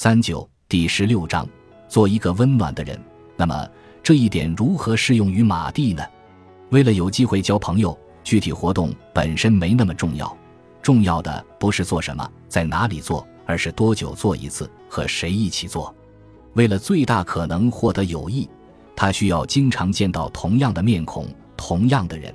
三九第十六章，做一个温暖的人。那么这一点如何适用于马蒂呢？为了有机会交朋友，具体活动本身没那么重要，重要的不是做什么，在哪里做，而是多久做一次，和谁一起做。为了最大可能获得友谊，他需要经常见到同样的面孔、同样的人。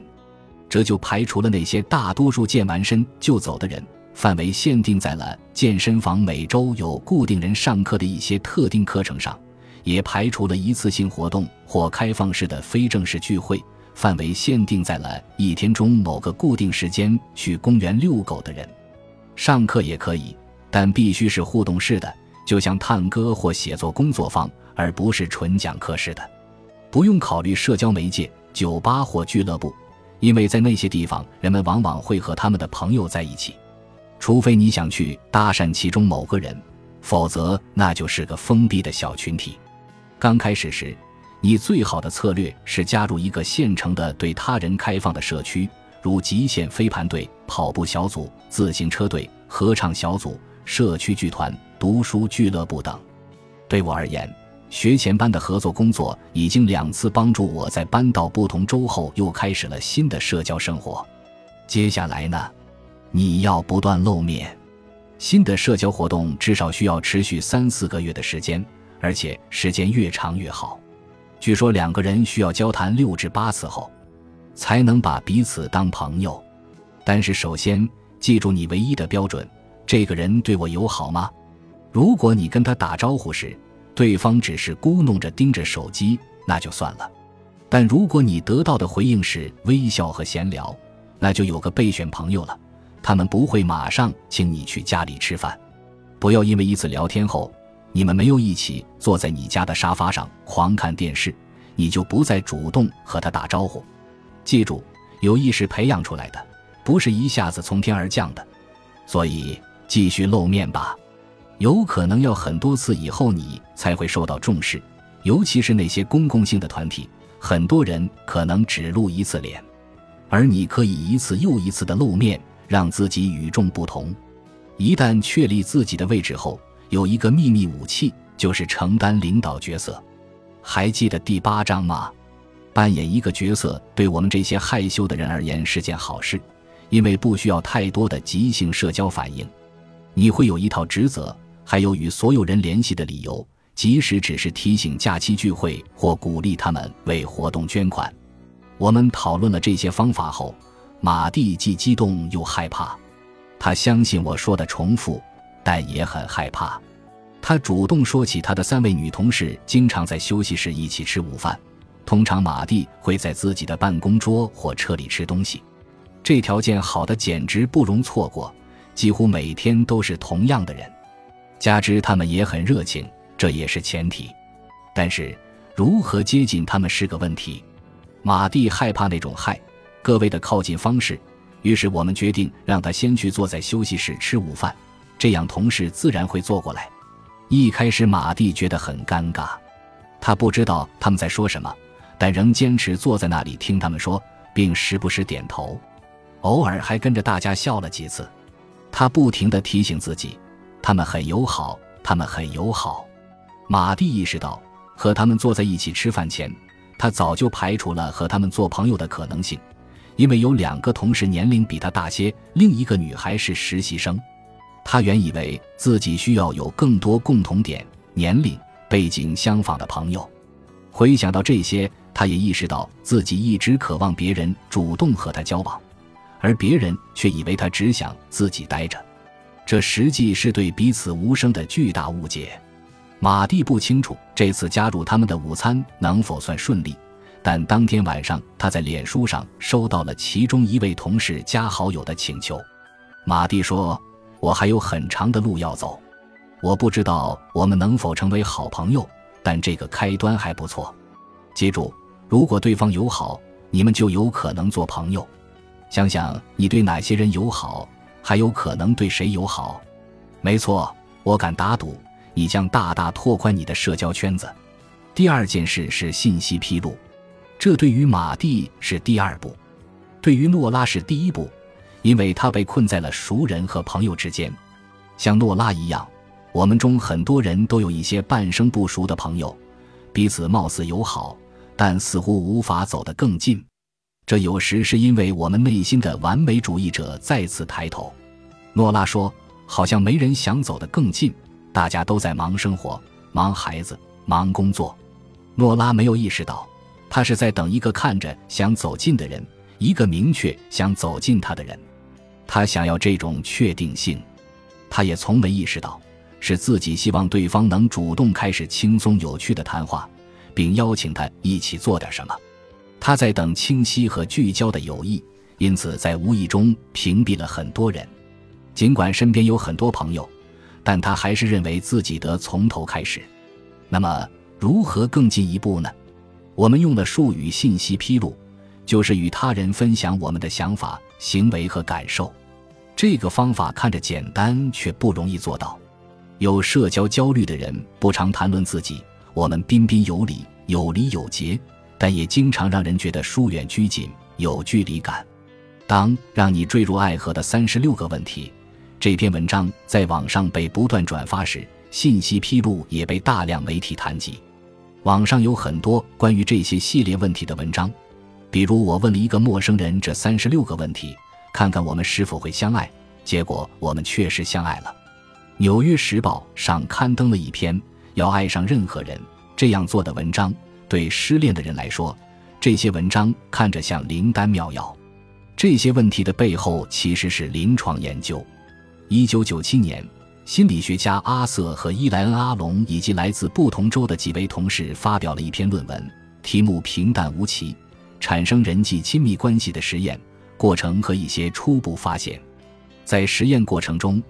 这就排除了那些大多数健完身就走的人。范围限定在了健身房每周有固定人上课的一些特定课程上，也排除了一次性活动或开放式的非正式聚会。范围限定在了一天中某个固定时间去公园遛狗的人。上课也可以，但必须是互动式的，就像探戈或写作工作坊，而不是纯讲课式的。不用考虑社交媒介、酒吧或俱乐部，因为在那些地方，人们往往会和他们的朋友在一起。除非你想去搭讪其中某个人，否则那就是个封闭的小群体。刚开始时，你最好的策略是加入一个现成的对他人开放的社区，如极限飞盘队、跑步小组、自行车队、合唱小组、社区剧团、读书俱乐部等。对我而言，学前班的合作工作已经两次帮助我在搬到不同州后又开始了新的社交生活。接下来呢？你要不断露面，新的社交活动至少需要持续三四个月的时间，而且时间越长越好。据说两个人需要交谈六至八次后，才能把彼此当朋友。但是首先记住你唯一的标准：这个人对我友好吗？如果你跟他打招呼时，对方只是咕哝着盯着手机，那就算了。但如果你得到的回应是微笑和闲聊，那就有个备选朋友了。他们不会马上请你去家里吃饭，不要因为一次聊天后，你们没有一起坐在你家的沙发上狂看电视，你就不再主动和他打招呼。记住，友谊是培养出来的，不是一下子从天而降的。所以继续露面吧，有可能要很多次以后你才会受到重视，尤其是那些公共性的团体，很多人可能只露一次脸，而你可以一次又一次的露面。让自己与众不同。一旦确立自己的位置后，有一个秘密武器，就是承担领导角色。还记得第八章吗？扮演一个角色，对我们这些害羞的人而言是件好事，因为不需要太多的即兴社交反应。你会有一套职责，还有与所有人联系的理由，即使只是提醒假期聚会或鼓励他们为活动捐款。我们讨论了这些方法后。马蒂既激动又害怕，他相信我说的重复，但也很害怕。他主动说起他的三位女同事经常在休息室一起吃午饭，通常马蒂会在自己的办公桌或车里吃东西。这条件好的简直不容错过，几乎每天都是同样的人，加之他们也很热情，这也是前提。但是如何接近他们是个问题。马蒂害怕那种害。各位的靠近方式，于是我们决定让他先去坐在休息室吃午饭，这样同事自然会坐过来。一开始马蒂觉得很尴尬，他不知道他们在说什么，但仍坚持坐在那里听他们说，并时不时点头，偶尔还跟着大家笑了几次。他不停地提醒自己，他们很友好，他们很友好。马蒂意识到，和他们坐在一起吃饭前，他早就排除了和他们做朋友的可能性。因为有两个同事年龄比他大些，另一个女孩是实习生，他原以为自己需要有更多共同点、年龄背景相仿的朋友。回想到这些，他也意识到自己一直渴望别人主动和他交往，而别人却以为他只想自己待着。这实际是对彼此无声的巨大误解。马蒂不清楚这次加入他们的午餐能否算顺利。但当天晚上，他在脸书上收到了其中一位同事加好友的请求。马蒂说：“我还有很长的路要走，我不知道我们能否成为好朋友，但这个开端还不错。记住，如果对方友好，你们就有可能做朋友。想想你对哪些人友好，还有可能对谁友好。没错，我敢打赌，你将大大拓宽你的社交圈子。第二件事是信息披露。”这对于马蒂是第二步，对于诺拉是第一步，因为他被困在了熟人和朋友之间。像诺拉一样，我们中很多人都有一些半生不熟的朋友，彼此貌似友好，但似乎无法走得更近。这有时是因为我们内心的完美主义者再次抬头。诺拉说：“好像没人想走得更近，大家都在忙生活、忙孩子、忙工作。”诺拉没有意识到，他是在等一个看着想走近的人，一个明确想走近他的人。他想要这种确定性。他也从没意识到，是自己希望对方能主动开始轻松有趣的谈话，并邀请他一起做点什么。他在等清晰和聚焦的友谊，因此在无意中屏蔽了很多人。尽管身边有很多朋友，但他还是认为自己得从头开始。那么，如何更进一步呢？我们用的术语“信息披露”，就是与他人分享我们的想法、行为和感受。这个方法看着简单，却不容易做到。有社交焦虑的人不常谈论自己，我们彬彬有礼、有礼有节，但也经常让人觉得疏远拘谨、有距离感。当让你坠入爱河的三十六个问题。这篇文章在网上被不断转发时，信息披露也被大量媒体谈及。网上有很多关于这些系列问题的文章，比如我问了一个陌生人这三十六个问题，看看我们是否会相爱。结果我们确实相爱了。《纽约时报》上刊登了一篇要爱上任何人这样做的文章。对失恋的人来说，这些文章看着像灵丹妙药。这些问题的背后其实是临床研究。一九九七年，心理学家阿瑟和伊莱恩·阿隆以及来自不同州的几位同事发表了一篇论文，题目平淡无奇：产生人际亲密关系的实验过程和一些初步发现。在实验过程中，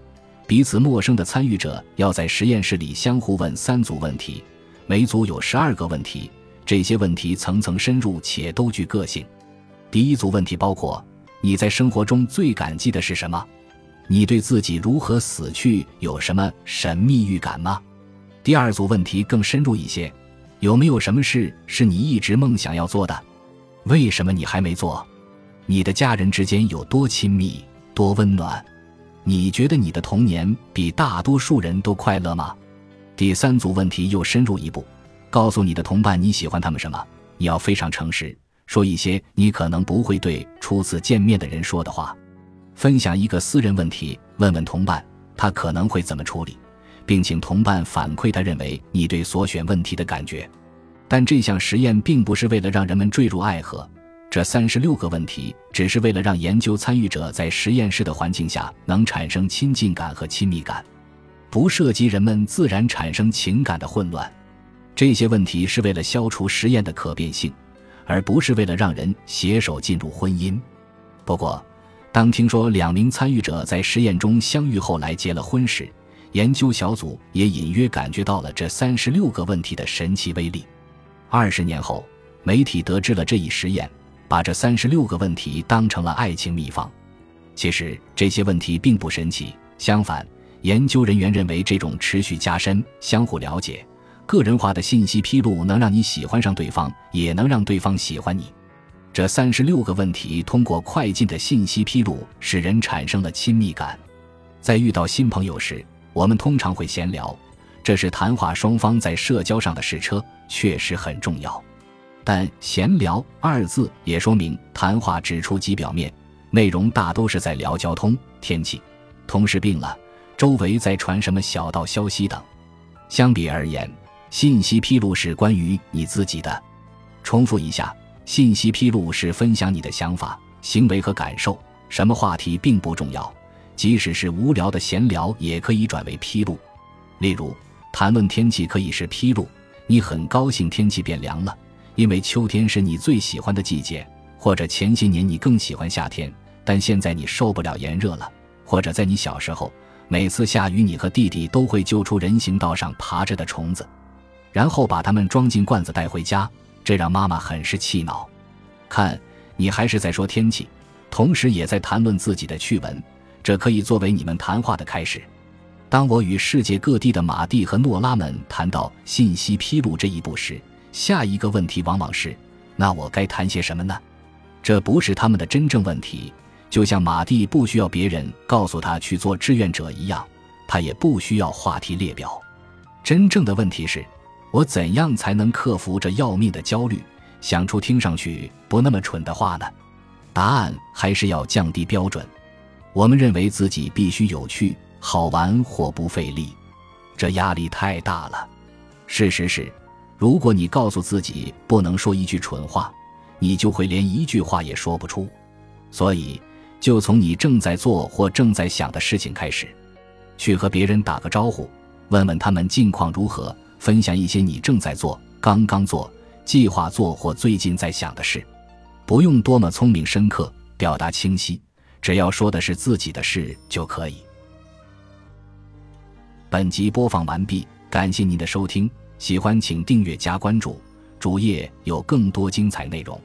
彼此陌生的参与者要在实验室里相互问三组问题，每组有十二个问题，这些问题层层深入且都具个性。第一组问题包括：你在生活中最感激的是什么？你对自己如何死去有什么神秘预感吗？第二组问题更深入一些，有没有什么事是你一直梦想要做的？为什么你还没做？你的家人之间有多亲密、多温暖？你觉得你的童年比大多数人都快乐吗？第三组问题又深入一步，告诉你的同伴你喜欢他们什么。你要非常诚实，说一些你可能不会对初次见面的人说的话。分享一个私人问题，问问同伴他可能会怎么处理，并请同伴反馈他认为你对所选问题的感觉。但这项实验并不是为了让人们坠入爱河，这三十六个问题只是为了让研究参与者在实验室的环境下能产生亲近感和亲密感，不涉及人们自然产生情感的混乱。这些问题是为了消除实验的可变性，而不是为了让人携手进入婚姻。不过。当听说两名参与者在实验中相遇后来结了婚时，研究小组也隐约感觉到了这三十六个问题的神奇威力。二十年后，媒体得知了这一实验，把这三十六个问题当成了爱情秘方。其实这些问题并不神奇，相反，研究人员认为这种持续加深、相互了解、个人化的信息披露能让你喜欢上对方，也能让对方喜欢你。这三十六个问题通过快进的信息披露，使人产生了亲密感。在遇到新朋友时，我们通常会闲聊，这是谈话双方在社交上的试车，确实很重要。但“闲聊”二字也说明谈话只出及表面，内容大都是在聊交通、天气、同事病了、周围在传什么小道消息等。相比而言，信息披露是关于你自己的。重复一下。信息披露是分享你的想法、行为和感受，什么话题并不重要，即使是无聊的闲聊也可以转为披露。例如，谈论天气可以是披露，你很高兴天气变凉了，因为秋天是你最喜欢的季节；或者前些年你更喜欢夏天，但现在你受不了炎热了；或者在你小时候，每次下雨你和弟弟都会救出人行道上爬着的虫子，然后把它们装进罐子带回家。这让妈妈很是气恼。看，你还是在说天气，同时也在谈论自己的趣闻，这可以作为你们谈话的开始。当我与世界各地的马蒂和诺拉们谈到信息披露这一步时，下一个问题往往是：那我该谈些什么呢？这不是他们的真正问题，就像马蒂不需要别人告诉他去做志愿者一样，他也不需要话题列表。真正的问题是，我怎样才能克服这要命的焦虑，想出听上去不那么蠢的话呢？答案还是要降低标准。我们认为自己必须有趣、好玩或不费力，这压力太大了。事实是，如果你告诉自己不能说一句蠢话，你就会连一句话也说不出。所以，就从你正在做或正在想的事情开始，去和别人打个招呼。问问他们近况如何，分享一些你正在做、刚刚做、计划做或最近在想的事，不用多么聪明深刻，表达清晰，只要说的是自己的事就可以。本集播放完毕，感谢您的收听，喜欢请订阅加关注，主页有更多精彩内容。